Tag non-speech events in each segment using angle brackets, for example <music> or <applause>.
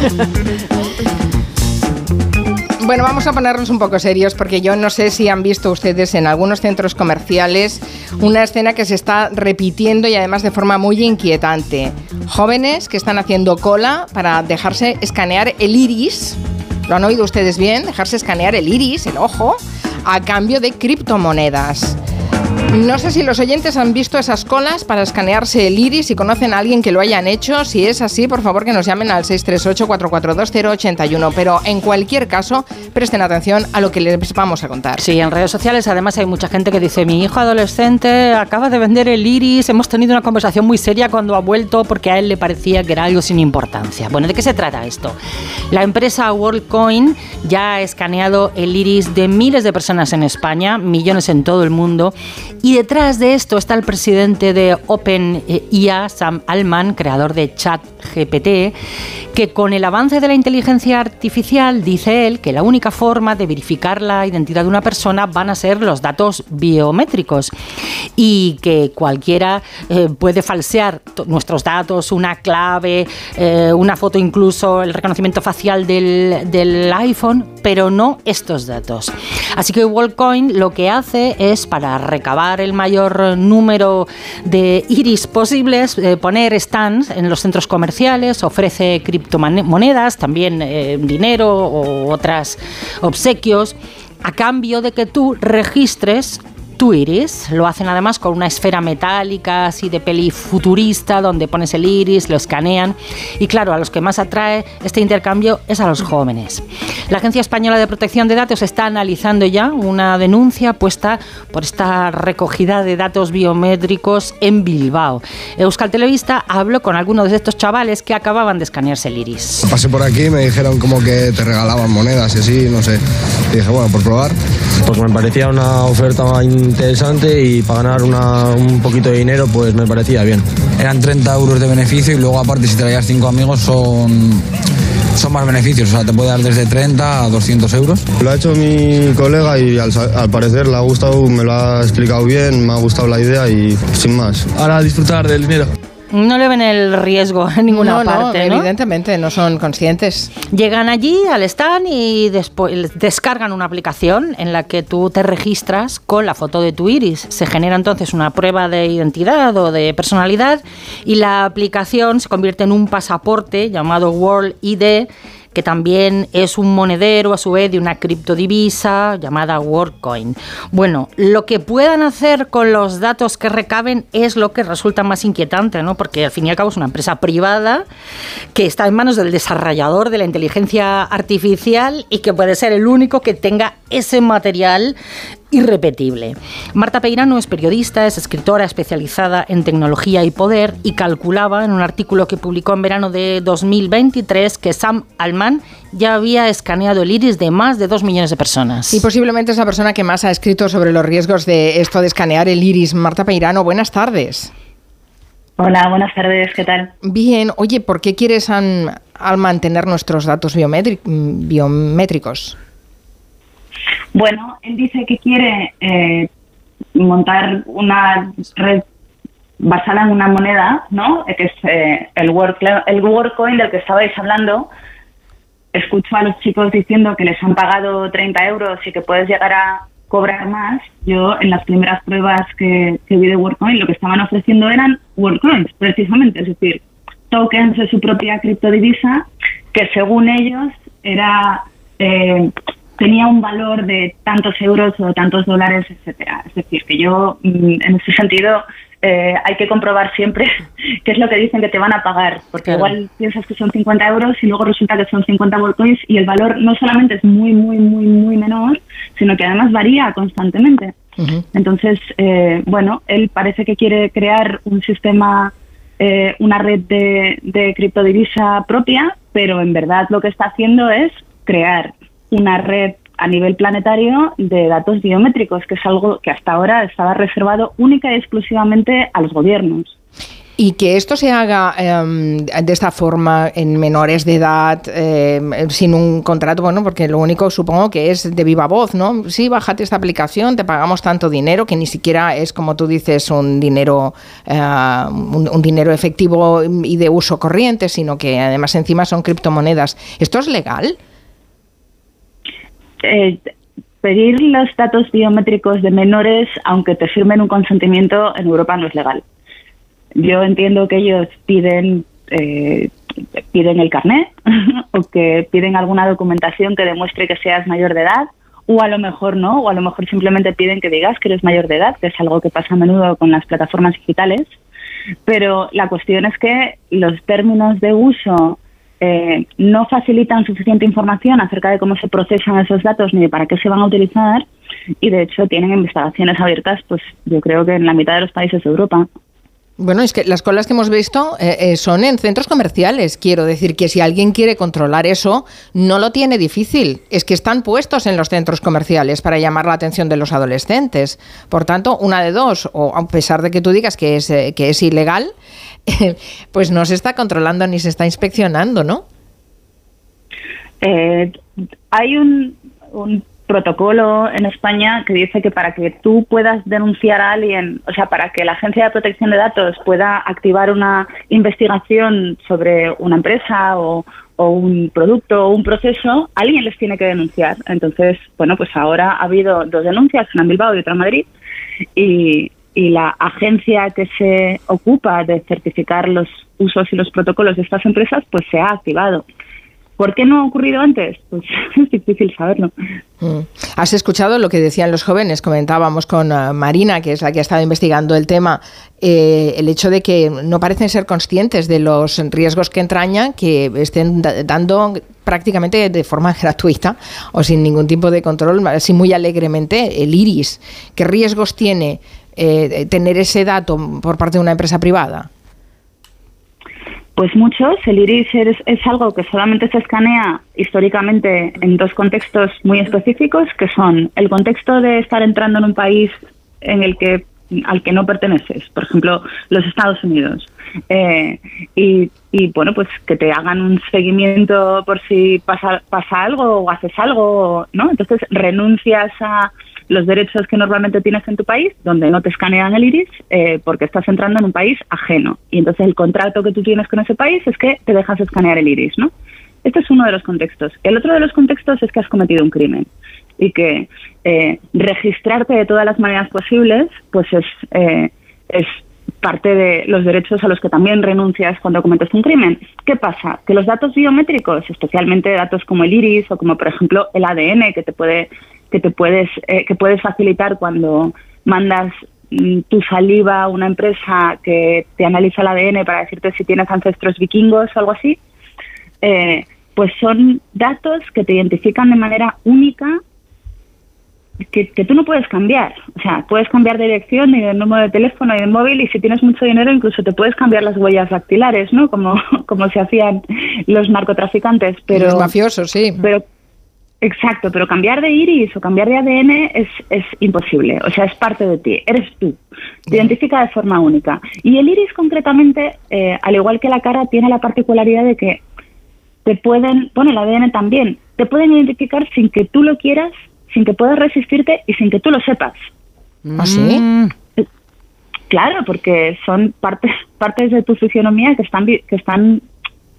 <laughs> Bueno, vamos a ponernos un poco serios porque yo no sé si han visto ustedes en algunos centros comerciales una escena que se está repitiendo y además de forma muy inquietante. Jóvenes que están haciendo cola para dejarse escanear el iris. ¿Lo han oído ustedes bien? Dejarse escanear el iris, el ojo, a cambio de criptomonedas. No sé si los oyentes han visto esas colas para escanearse el iris y conocen a alguien que lo hayan hecho. Si es así, por favor que nos llamen al 638-442-081. Pero en cualquier caso, presten atención a lo que les vamos a contar. Sí, en redes sociales además hay mucha gente que dice, mi hijo adolescente acaba de vender el iris, hemos tenido una conversación muy seria cuando ha vuelto porque a él le parecía que era algo sin importancia. Bueno, ¿de qué se trata esto? La empresa WorldCoin ya ha escaneado el iris de miles de personas en España, millones en todo el mundo y detrás de esto está el presidente de OpenIA, Sam Altman, creador de ChatGPT, que con el avance de la inteligencia artificial, dice él, que la única forma de verificar la identidad de una persona van a ser los datos biométricos y que cualquiera eh, puede falsear nuestros datos, una clave, eh, una foto incluso, el reconocimiento facial del, del iPhone, pero no estos datos. Así que WorldCoin lo que hace es para recabar el mayor número de iris posibles, eh, poner stands en los centros comerciales, ofrece criptomonedas, también eh, dinero o otras obsequios a cambio de que tú registres tu iris. Lo hacen además con una esfera metálica así de peli futurista donde pones el iris, lo escanean y claro, a los que más atrae este intercambio es a los jóvenes. La Agencia Española de Protección de Datos está analizando ya una denuncia puesta por esta recogida de datos biométricos en Bilbao. Euskal Televista habló con algunos de estos chavales que acababan de escanearse el iris. Pasé por aquí, me dijeron como que te regalaban monedas y así, no sé. Y dije, bueno, por probar. Pues me parecía una oferta interesante y para ganar un poquito de dinero pues me parecía bien. Eran 30 euros de beneficio y luego aparte si traías 5 amigos son son más beneficios, o sea, te puede dar desde 30 a 200 euros. Lo ha hecho mi colega y al, al, parecer le ha gustado, me lo ha explicado bien, me ha gustado la idea y sin más. Ahora disfrutar del dinero. No le ven el riesgo en ninguna parte. No, evidentemente, no son conscientes. Llegan allí al stand y después descargan una aplicación en la que tú te registras con la foto de tu iris. Se genera entonces una prueba de identidad o de personalidad y la aplicación se convierte en un pasaporte llamado World ID que también es un monedero a su vez de una criptodivisa llamada WorldCoin. Bueno, lo que puedan hacer con los datos que recaben es lo que resulta más inquietante, ¿no? Porque al fin y al cabo es una empresa privada que está en manos del desarrollador de la inteligencia artificial y que puede ser el único que tenga ese material irrepetible. Marta Peirano es periodista, es escritora especializada en tecnología y poder y calculaba en un artículo que publicó en verano de 2023 que Sam Alman ya había escaneado el iris de más de dos millones de personas. Y posiblemente es la persona que más ha escrito sobre los riesgos de esto de escanear el iris. Marta Peirano, buenas tardes. Hola, buenas tardes, ¿qué tal? Bien, oye, ¿por qué quieres al mantener nuestros datos biométricos? Bueno, él dice que quiere eh, montar una red basada en una moneda, ¿no? Que es eh, el, work, el del que estabais hablando. Escucho a los chicos diciendo que les han pagado 30 euros y que puedes llegar a cobrar más. Yo, en las primeras pruebas que, vi de WorkCoin, lo que estaban ofreciendo eran WorkCoins, precisamente, es decir, tokens de su propia criptodivisa que según ellos era eh, tenía un valor de tantos euros o tantos dólares, etcétera. Es decir, que yo, mm, en ese sentido, eh, hay que comprobar siempre <laughs> qué es lo que dicen que te van a pagar, porque igual piensas que son 50 euros y luego resulta que son 50 volcoins y el valor no solamente es muy, muy, muy, muy menor, sino que además varía constantemente. Entonces, eh, bueno, él parece que quiere crear un sistema, eh, una red de, de criptodivisa propia, pero en verdad lo que está haciendo es crear una red a nivel planetario de datos biométricos, que es algo que hasta ahora estaba reservado única y exclusivamente a los gobiernos. Y que esto se haga em, de esta forma en menores de edad, em, sin un contrato, bueno, porque lo único supongo que es de viva voz, ¿no? Sí, bájate esta aplicación, te pagamos tanto dinero que ni siquiera es, como tú dices, un dinero, eh, un, dinero efectivo y de uso corriente, sino que además encima son criptomonedas. ¿Esto es legal? Eh, pedir los datos biométricos de menores, aunque te firmen un consentimiento, en Europa no es legal. Yo entiendo que ellos piden eh, piden el carnet <laughs> o que piden alguna documentación que demuestre que seas mayor de edad o a lo mejor no, o a lo mejor simplemente piden que digas que eres mayor de edad, que es algo que pasa a menudo con las plataformas digitales. Pero la cuestión es que los términos de uso eh, no facilitan suficiente información acerca de cómo se procesan esos datos ni de para qué se van a utilizar y de hecho tienen investigaciones abiertas pues yo creo que en la mitad de los países de Europa bueno, es que las colas que hemos visto eh, eh, son en centros comerciales. Quiero decir que si alguien quiere controlar eso, no lo tiene difícil. Es que están puestos en los centros comerciales para llamar la atención de los adolescentes. Por tanto, una de dos, o a pesar de que tú digas que es, eh, que es ilegal, <laughs> pues no se está controlando ni se está inspeccionando, ¿no? hay un, un protocolo en España que dice que para que tú puedas denunciar a alguien, o sea, para que la Agencia de Protección de Datos pueda activar una investigación sobre una empresa o, un producto o un proceso, alguien les tiene que denunciar. Entonces, bueno, pues ahora ha habido dos denuncias, una en Bilbao y otra en Madrid, y, y la agencia que se ocupa de certificar los usos y los protocolos de estas empresas, pues se ha activado. ¿Por qué no ha ocurrido antes? Pues <laughs> es difícil saberlo. Mm. Has escuchado lo que decían los jóvenes, comentábamos con eh, Marina, que es la que ha estado investigando el tema, eh, el hecho de que no parecen ser conscientes de los riesgos que entrañan, que estén dando prácticamente de forma <laughs> gratuita o sin ningún tipo de control, así muy alegremente, el iris. ¿Qué riesgos tiene eh, tener ese dato por parte de una empresa privada? Pues muchos. El iris es, algo que solamente se escanea históricamente en dos contextos muy específicos, que son el contexto de estar entrando en un país en el que al que no perteneces, por ejemplo, los Estados Unidos. Eh, y, bueno, pues que te hagan un seguimiento por si pasa, pasa algo o haces algo, ¿no? Entonces renuncias a los derechos que normalmente tienes en tu país, donde no te escanean el iris, eh, porque estás entrando en un país ajeno. Y entonces el contrato que tú tienes con ese país es que te dejas escanear el iris, ¿no? Este es uno de los contextos. El otro de los contextos es que has cometido un crimen y que eh, registrarte de todas las maneras posibles, pues es, eh, es parte de los derechos a los que también renuncias cuando cometes un crimen. ¿Qué pasa? Que los datos biométricos, especialmente datos como el iris o como por ejemplo el ADN que te puede que te puedes eh, que puedes facilitar cuando mandas mm, tu saliva a una empresa que te analiza el ADN para decirte si tienes ancestros vikingos o algo así, eh, pues son datos que te identifican de manera única que, que, tú no puedes cambiar. O sea, puedes cambiar de dirección y de número de teléfono y de móvil y si tienes mucho dinero incluso te puedes cambiar las huellas dactilares, ¿no? Como, <laughs> como se hacían los narcotraficantes. Pero, los mafiosos, sí. Pero Exacto, pero cambiar de iris o cambiar de ADN es, es imposible. O sea, es parte de ti, eres tú. Te identifica de forma única. Y el iris concretamente, eh, al igual que la cara, tiene la particularidad de que te pueden, bueno, el ADN también, te pueden identificar sin que tú lo quieras, sin que puedas resistirte y sin que tú lo sepas. ¿Ah, sí? Claro, porque son partes, <laughs> partes de tu fisionomía que están, que están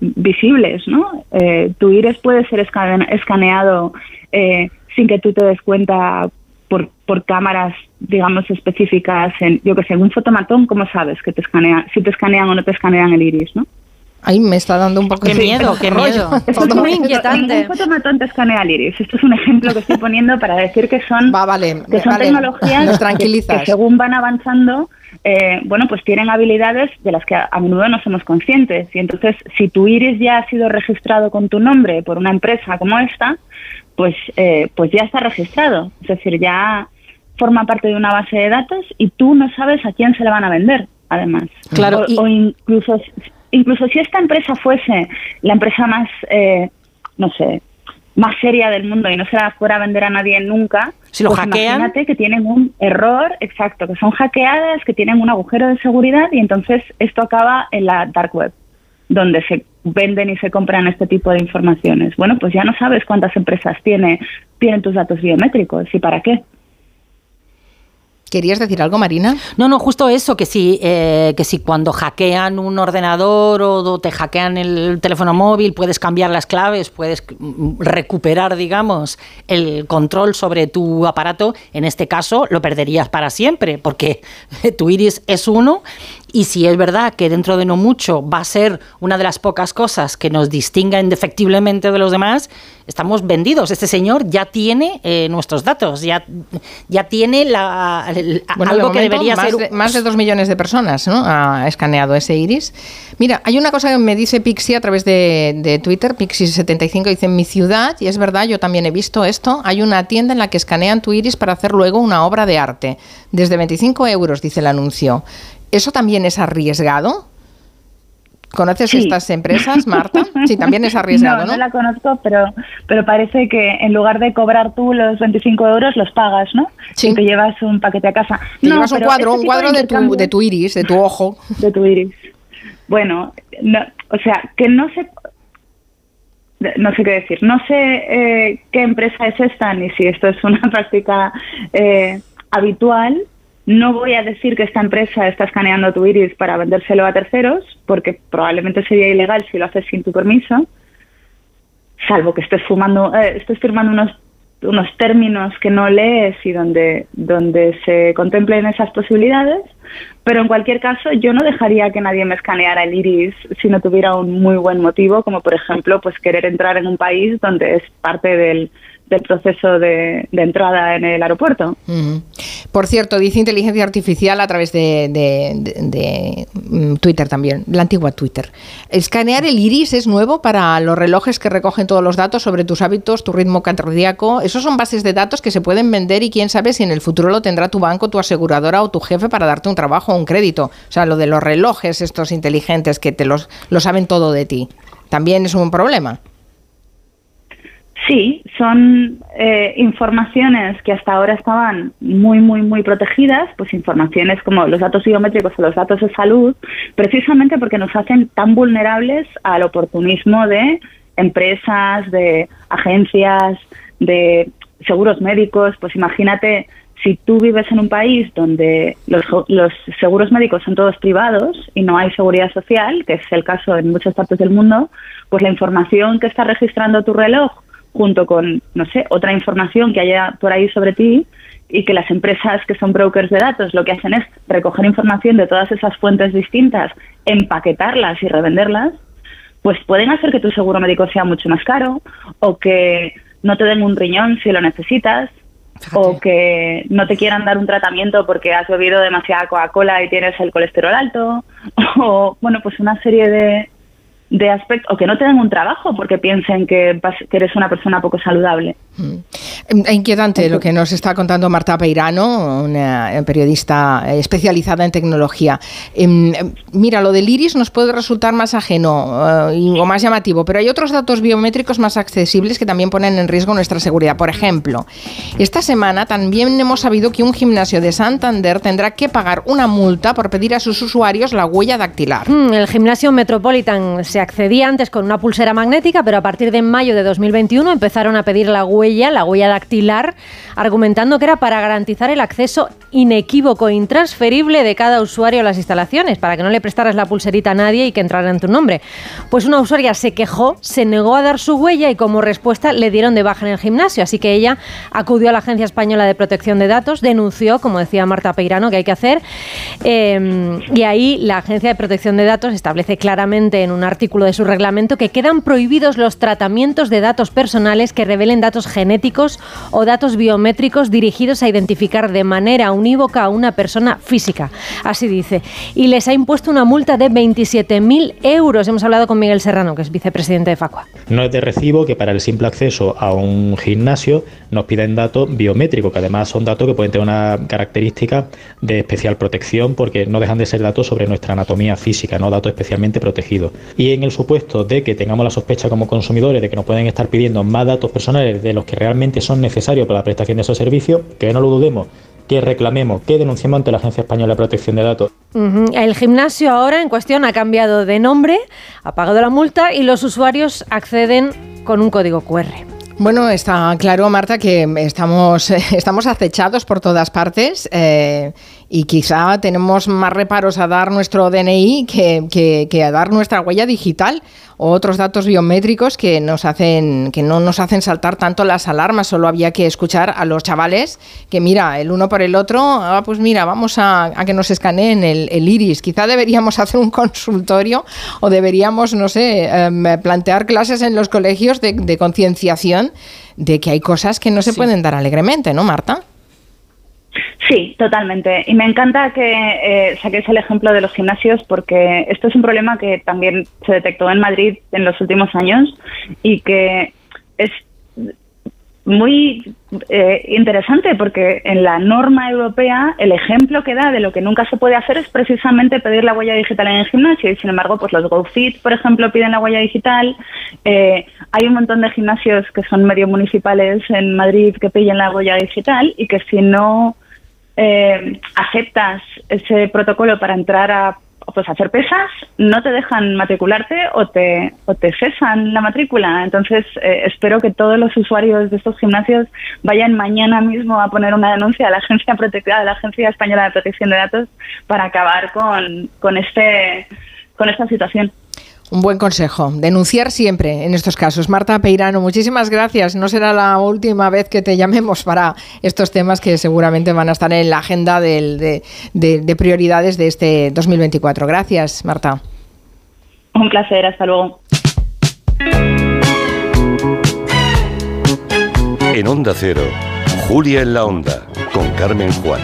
visibles, ¿no? Eh, tu iris puede ser escaneado eh, sin que tú te des cuenta por, por cámaras, digamos, específicas. En, yo que sé, un fotomatón, ¿cómo sabes que te escanea, si te escanean o no te escanean el iris, no? Ay, me está dando un poco de miedo, qué miedo. Esto es muy inquietante. Un fotomatón te escanea el iris. Esto es un ejemplo que estoy poniendo para decir que son, Va, vale, que son tecnologías que, que según van avanzando eh, bueno, pues tienen habilidades de las que a, menudo no somos conscientes. Y entonces, si tu iris ya ha sido registrado con tu nombre por una empresa como esta, pues, eh, pues ya está registrado. Es decir, ya forma parte de una base de datos y tú no sabes a quién se le van a vender, además. Claro. O, incluso, incluso si esta empresa fuese la empresa más, eh, no sé, más seria del mundo y no se la fuera a vender a nadie nunca, si lo pues hackean. imagínate que tienen un error, exacto, que son hackeadas, que tienen un agujero de seguridad y entonces esto acaba en la dark web, donde se venden y se compran este tipo de informaciones. Bueno, pues ya no sabes cuántas empresas tiene, tienen tus datos biométricos y para qué. ¿Querías decir algo, Marina? No, no, justo eso, que si, eh, que cuando hackean un ordenador o te hackean el teléfono móvil, puedes cambiar las claves, puedes mm, recuperar, digamos, el control sobre tu aparato, en este caso lo perderías para siempre, porque <laughs> tu iris es uno y si es verdad que dentro de no mucho va a ser una de las pocas cosas que nos distinga indefectiblemente de los demás, estamos vendidos. Este señor ya tiene eh, nuestros datos, ya, ya tiene la, el- Bueno, algo de que debería más ser... De, más de dos millones de personas ¿no? ha escaneado ese iris. Mira, hay una cosa que me dice Pixie a través de, de Twitter, Pixie75, dice, en mi ciudad, y es verdad, yo también he visto esto, hay una tienda en la que escanean tu iris para hacer luego una obra de arte. Desde 25 euros, dice el anuncio. ¿Eso también es arriesgado? ¿Conoces Sí. estas empresas, Marta? Sí, también es <laughs> arriesgado, no, ¿no? no la conozco, pero, pero parece que en lugar de cobrar tú los 25 euros, los pagas, ¿no? Sí. Y te llevas un paquete a casa. Te No, llevas un cuadro, este un cuadro de tu, de tu iris, de tu ojo. de tu iris. Bueno, no, o sea, que no sé, no sé qué decir. No sé eh, qué empresa es esta ni si esto es una <laughs> práctica eh, habitual. No voy a decir que esta empresa está escaneando tu iris para vendérselo a terceros, porque probablemente sería ilegal si lo haces sin tu permiso, salvo que estés fumando, eh, estés firmando unos unos términos que no lees y donde, donde se contemplen esas posibilidades, pero en cualquier caso yo no dejaría que nadie me escaneara el iris si no tuviera un muy buen motivo, como por ejemplo pues querer entrar en un país donde es parte del, del proceso de, entrada en el aeropuerto. Por cierto, dice inteligencia artificial a través de, de- de- de, mm, Twitter también, la antigua Twitter. Escanear el iris es nuevo para los relojes que recogen todos los datos sobre tus hábitos, tu ritmo cardíaco. Esos son bases de datos que se pueden vender y quién sabe si en el futuro lo tendrá tu banco, tu aseguradora o tu jefe para darte un trabajo o un crédito. O sea, lo de los relojes estos inteligentes que te los lo saben todo de ti. También es un problema. Sí, son eh, informaciones que hasta ahora estaban muy, muy, muy protegidas, pues informaciones como los datos biométricos o los datos de salud, precisamente porque nos hacen tan vulnerables al oportunismo de empresas, de agencias, de seguros médicos. Pues imagínate si tú vives en un país donde los, los seguros médicos son todos privados y no hay seguridad social, que es el caso en muchas partes del mundo, pues la información que está registrando tu reloj junto con, no sé, otra información que haya por ahí sobre ti y que las empresas que son brokers de datos lo que hacen es recoger información de todas esas fuentes distintas, empaquetarlas y revenderlas, pues pueden hacer que tu seguro médico sea mucho más caro o que no te den un riñón si lo necesitas o que no te quieran dar un tratamiento porque has bebido demasiada Coca-Cola y tienes el colesterol alto <laughs> o bueno, pues una serie de, de aspectos o que no te den un trabajo porque piensen que, eres una persona poco saludable. Eh, Inquietante lo que nos está contando Marta Peirano, una eh, periodista especializada en tecnología. Em, em, Mira, lo del iris nos puede resultar más ajeno eh, o más llamativo, pero hay otros datos biométricos más accesibles que también ponen en riesgo nuestra seguridad. Por ejemplo, esta semana también hemos sabido que un gimnasio de Santander tendrá que pagar una multa por pedir a sus usuarios la huella dactilar. Mm, El gimnasio Metropolitan se accedía antes con una pulsera magnética, pero a partir de mayo de 2021 empezaron a pedir la huella, la huella dactilar, argumentando que era para garantizar el acceso inequívoco e intransferible de cada usuario a las instalaciones, para que no le prestaras la pulserita a nadie y que entrara en tu nombre. Pues una usuaria se quejó, se negó a dar su huella y como respuesta le dieron de baja en el gimnasio, así que ella acudió a la Agencia Española de Protección de Datos, denunció, como decía Marta Peirano, que hay que hacer, eh, y ahí la Agencia de Protección de Datos establece claramente en un artículo de su reglamento que quedan prohibidos los tratamientos de datos personales que revelen datos genéticos o datos biométricos dirigidos a identificar de manera unívoca a una persona física. Así dice. Y les ha impuesto una multa de 27.000 euros. Hemos hablado con Miguel Serrano, que es vicepresidente de Facua. No es de recibo que para el simple acceso a un gimnasio nos piden datos biométricos, que además son datos que pueden tener una característica de especial protección porque no dejan de ser datos sobre nuestra anatomía física, no datos especialmente protegidos. Y y en el supuesto de que tengamos la sospecha como consumidores de que nos pueden estar pidiendo más datos personales de los que realmente son necesarios para la prestación de esos servicios, que no lo dudemos, que reclamemos, que denunciemos ante la Agencia Española de Protección de Datos. El gimnasio ahora en cuestión ha cambiado de nombre, ha pagado la multa y los usuarios acceden con un código QR. Bueno, está claro, Marta, que estamos, <laughs> estamos acechados por todas partes eh, y quizá tenemos más reparos a dar nuestro DNI que, que- que a dar nuestra huella digital o otros datos biométricos que nos hacen que no nos hacen saltar tanto las alarmas. Solo había que escuchar a los chavales que mira el uno por el otro, ah, pues mira, vamos a, a que nos escaneen el, el iris. Quizá deberíamos <laughs> hacer un consultorio o deberíamos, no sé, em, plantear clases en los colegios de, de concienciación de que hay cosas que no se pueden dar alegremente, ¿no, Marta? Sí, totalmente. Y me encanta que eh, saquéis el ejemplo de los gimnasios porque esto es un problema que también se detectó en Madrid en los últimos años y que es muy eh, interesante porque en la norma europea el ejemplo que da de lo que nunca se puede hacer es precisamente pedir la huella digital en el gimnasio y sin embargo pues los GoFit por ejemplo piden la huella digital Eh, hay un montón de gimnasios que son medio municipales en Madrid que piden la huella digital y que si no eh, aceptas ese protocolo para entrar a pues hacer pesas, no te dejan matricularte o te, o te cesan la matrícula. Entonces, eh, espero que todos los usuarios de estos gimnasios vayan mañana mismo a poner una denuncia a la Agencia Protectora, a la Agencia Española de Protección de Datos para acabar con, con, este, con esta situación. Un buen consejo. Denunciar siempre en estos casos. Marta Peirano, muchísimas gracias. No será la última vez que te llamemos para estos temas que seguramente van a estar en la agenda del- de, de- de prioridades de este 2024. Gracias, Marta. Un placer, hasta luego. En Onda Cero, Julia en la Onda, con Carmen Juan.